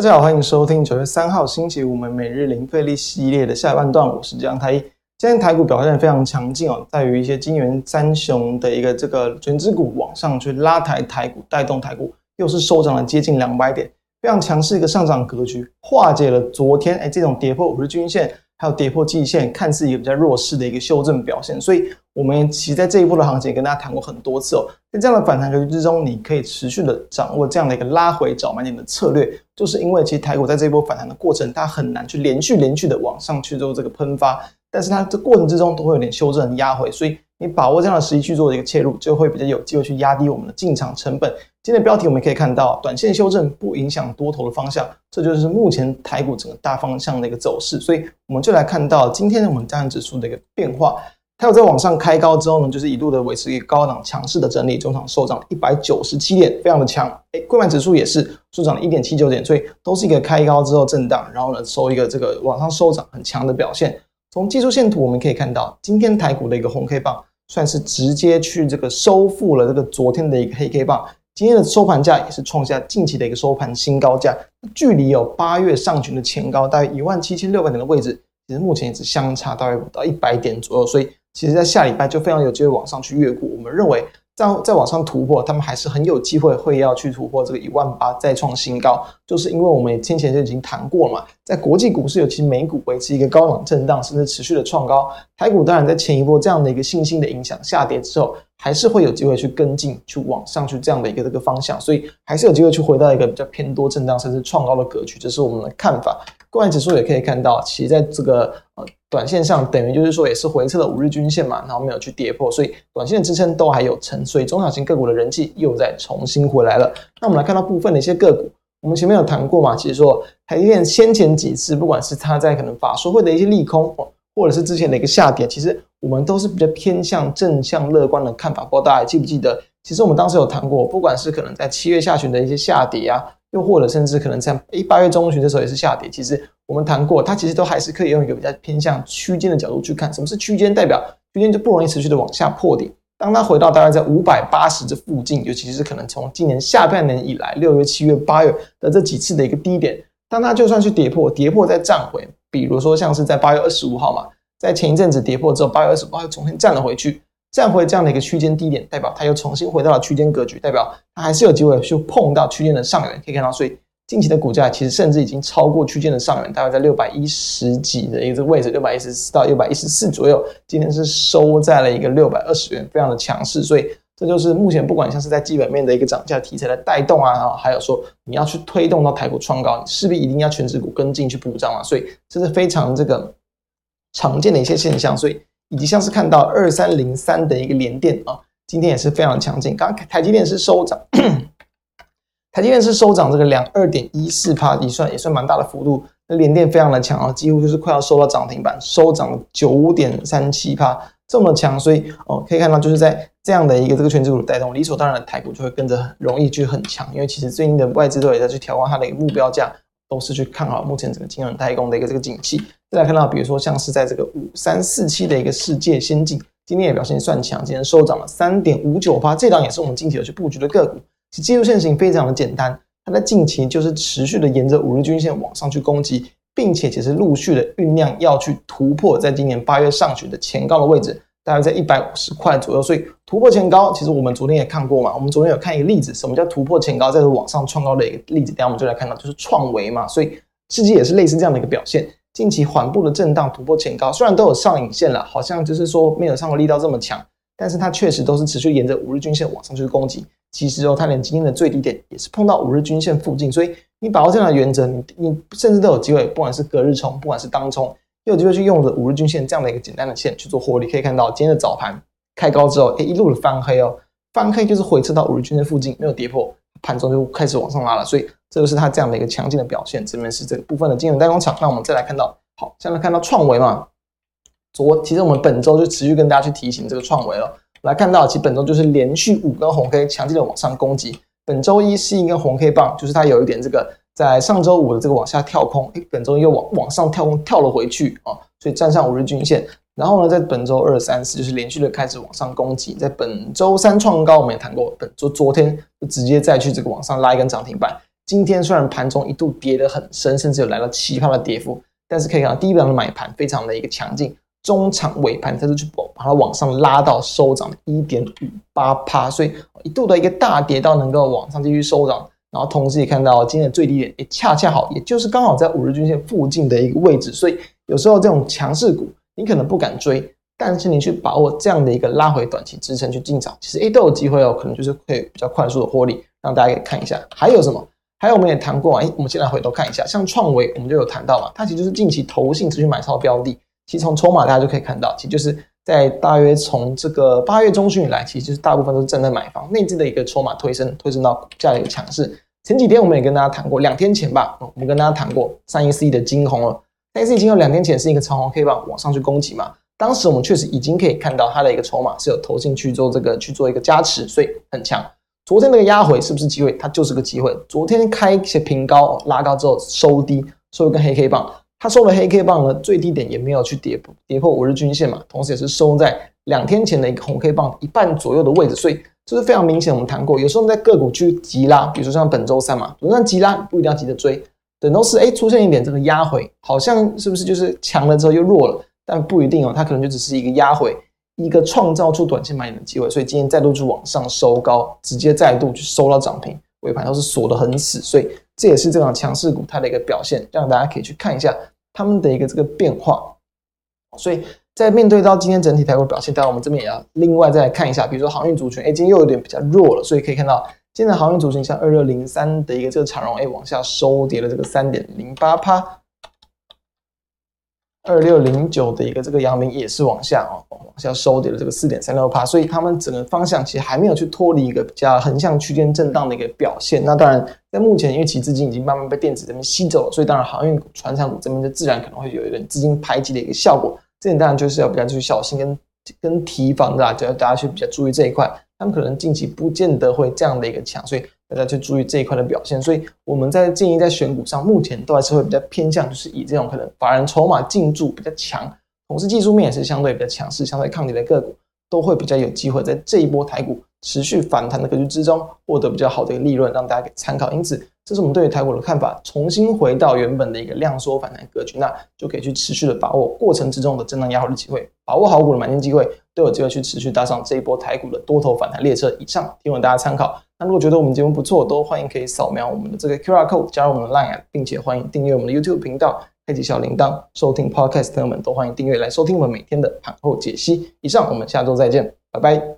大家好，欢迎收听九月三号星期五我们每日零费力系列的下半段，我是江太一。今天台股表现非常强劲哦，在于一些金元三雄的一个这个全资股往上去拉抬台股，带动台股又是收涨了接近两百点，非常强势一个上涨格局，化解了昨天哎这种跌破五日均线。还有跌破季线，看似一个比较弱势的一个修正表现，所以我们其实在这一波的行情跟大家谈过很多次哦。在这样的反弹格局之中，你可以持续的掌握这样的一个拉回找买点的策略，就是因为其实台股在这一波反弹的过程，它很难去连续连续的往上去做这个喷发，但是它这过程之中都会有点修正压回，所以你把握这样的时机去做一个切入，就会比较有机会去压低我们的进场成本。今天标题我们可以看到，短线修正不影响多头的方向，这就是目前台股整个大方向的一个走势。所以我们就来看到今天我们加权指数的一个变化，它有在往上开高之后呢，就是一路的维持一个高档强势的整理，中场收涨一百九十七点，非常的强。哎，柜买指数也是收涨了一点七九点，所以都是一个开高之后震荡，然后呢收一个这个往上收涨很强的表现。从技术线图我们可以看到，今天台股的一个红 K 棒算是直接去这个收复了这个昨天的一个黑 K 棒。今天的收盘价也是创下近期的一个收盘新高价，距离有八月上旬的前高大约一万七千六百点的位置，其实目前也只相差大约不到一百点左右，所以其实在下礼拜就非常有机会往上去越过。我们认为。在再往上突破，他们还是很有机会会要去突破这个一万八，再创新高。就是因为我们先前就已经谈过了嘛，在国际股市，尤其美股维持一个高档震荡，甚至持续的创高。台股当然在前一波这样的一个信心的影响下跌之后，还是会有机会去跟进，去往上去这样的一个这个方向，所以还是有机会去回到一个比较偏多震荡，甚至创高的格局。这是我们的看法。柜买指数也可以看到，其实在这个呃短线上，等于就是说也是回撤了五日均线嘛，然后没有去跌破，所以短线的支撑都还有撑，所以中小型个股的人气又再重新回来了。那我们来看到部分的一些个股，我们前面有谈过嘛，其实说台积电先前几次，不管是它在可能法说会的一些利空，或者是之前的一个下跌，其实我们都是比较偏向正向乐观的看法。不知道大家还记不记得，其实我们当时有谈过，不管是可能在七月下旬的一些下跌啊。又或者甚至可能在诶八月中旬的时候也是下跌，其实我们谈过，它其实都还是可以用一个比较偏向区间的角度去看。什么是区间？代表区间就不容易持续的往下破顶。当它回到大概在五百八十这附近，尤其是可能从今年下半年以来六月、七月、八月的这几次的一个低点，当它就算去跌破，跌破再站回，比如说像是在八月二十五号嘛，在前一阵子跌破之后，八月二十五号又重新站了回去。站回这样的一个区间低点，代表它又重新回到了区间格局，代表它还是有机会去碰到区间的上缘。可以看到，所以近期的股价其实甚至已经超过区间的上缘，大概在六百一十几的一个位置，六百一十四到六百一十四左右。今天是收在了一个六百二十元，非常的强势。所以这就是目前不管像是在基本面的一个涨价题材的带动啊，还有说你要去推动到台股创高，你势必一定要权值股跟进去补涨啊。所以这是非常这个常见的一些现象。所以。以及像是看到二三零三的一个连电啊，今天也是非常强劲。刚刚台积电是收涨，台积电是收涨这个两二点一四趴，也算也算蛮大的幅度。那联电非常的强啊，几乎就是快要收到涨停板，收涨九点三七趴，这么强。所以哦，可以看到就是在这样的一个这个权值股带动，理所当然的台股就会跟着很容易去很强，因为其实最近的外资都也在去调高它的一个目标价。都是去看好目前整个金融代工的一个这个景气。再来看到，比如说像是在这个五三四七的一个世界先进，今天也表现算强，今天收涨了三点五九%。这档也是我们近期有去布局的个股。其技术线型非常的简单，它在近期就是持续的沿着五日均线往上去攻击，并且其实陆续的酝酿要去突破，在今年八月上旬的前高的位置。大概在一百五十块左右，所以突破前高，其实我们昨天也看过嘛。我们昨天有看一个例子，什么叫突破前高，再往上创高的一个例子。等下我们就来看到，就是创维嘛。所以世界也是类似这样的一个表现，近期缓步的震荡突破前高，虽然都有上影线了，好像就是说没有上过力道这么强，但是它确实都是持续沿着五日均线往上去攻击。其实哦，它连今天的最低点也是碰到五日均线附近，所以你把握这样的原则，你你甚至都有机会，不管是隔日冲，不管是当冲。又有机会去用着五日均线这样的一个简单的线去做获利，可以看到今天的早盘开高之后，诶，一路的翻黑哦，翻黑就是回撤到五日均线附近没有跌破，盘中就开始往上拉了，所以这就是它这样的一个强劲的表现。这边是这个部分的金融代工厂，那我们再来看到，好，现在看到创维嘛，昨其实我们本周就持续跟大家去提醒这个创维了，来看到其实本周就是连续五根红 K 强劲的往上攻击，本周一是一根红 K 棒，就是它有一点这个。在上周五的这个往下跳空，诶，本周又往往上跳空跳了回去啊，所以站上五日均线。然后呢，在本周二、三、四就是连续的开始往上攻击。在本周三创高，我们也谈过，本周昨天就直接再去这个往上拉一根涨停板。今天虽然盘中一度跌得很深，甚至有来到七趴的跌幅，但是可以看到第一档的买盘非常的一个强劲，中场尾盘它是去把它往上拉到收涨一点五八趴，所以一度的一个大跌到能够往上继续收涨。然后同时也看到今天的最低点也恰恰好，也就是刚好在五日均线附近的一个位置，所以有时候这种强势股你可能不敢追，但是你去把握这样的一个拉回短期支撑去进场，其实诶都有机会哦，可能就是可以比较快速的获利，让大家可以看一下。还有什么？还有我们也谈过啊，我们现在回头看一下，像创维我们就有谈到嘛，它其实是近期投信持续买超标的，其实从筹码大家就可以看到，其实就是。在大约从这个八月中旬以来，其实就是大部分都是站在买方内资的一个筹码推升，推升到股价的一个强势。前几天我们也跟大家谈过，两天前吧，我们跟大家谈过三一四一的晶宏了。三一四一金两天前是一个长红 K 棒往上去攻击嘛，当时我们确实已经可以看到它的一个筹码是有投进去做这个去做一个加持，所以很强。昨天那个压回是不是机会？它就是个机会。昨天开一些平高拉高之后收低，收一根黑 K 棒。它收了黑 K 棒呢，最低点也没有去跌破跌破五日均线嘛，同时也是收在两天前的一个红 K 棒一半左右的位置，所以这是非常明显。我们谈过，有时候在个股去急拉，比如说像本周三嘛，那急拉不一定要急着追，等到是哎出现一点这个压回，好像是不是就是强了之后又弱了？但不一定哦，它可能就只是一个压回，一个创造出短线买点的机会，所以今天再度去往上收高，直接再度去收到涨停，尾盘都是锁得很死，所以这也是这种强势股它的一个表现，让大家可以去看一下。他们的一个这个变化，所以在面对到今天整体台股表现，当然我们这边也要另外再来看一下，比如说航运族群，哎，今天又有点比较弱了，所以可以看到今天的航运族群像二六零三的一个这个长荣，哎，往下收跌了这个三点零八趴。二六零九的一个这个阳明也是往下哦，往下收跌了这个四点三六趴，所以他们整个方向其实还没有去脱离一个比较横向区间震荡的一个表现。那当然，在目前因为其资金已经慢慢被电子这边吸走了，所以当然航运股、传产股这边就自然可能会有一点资金排挤的一个效果。这点当然就是要比较去小心跟跟提防的啦，就要大家去比较注意这一块。他们可能近期不见得会这样的一个强，所以。大家去注意这一块的表现，所以我们在建议在选股上，目前都还是会比较偏向，就是以这种可能法人筹码进驻比较强，同时技术面也是相对比较强势、相对抗跌的个股，都会比较有机会在这一波台股持续反弹的格局之中获得比较好的一个利润，让大家给参考。因此，这是我们对于台股的看法，重新回到原本的一个量缩反弹格局，那就可以去持续的把握过程之中的震荡压回的机会，把握好股的买进机会，都有机会去持续搭上这一波台股的多头反弹列车。以上提供大家参考。那如果觉得我们节目不错，都欢迎可以扫描我们的这个 QR code 加入我们的 Line，并且欢迎订阅我们的 YouTube 频道，开启小铃铛，收听 Podcast 朋友们都欢迎订阅来收听我们每天的盘后解析。以上，我们下周再见，拜拜。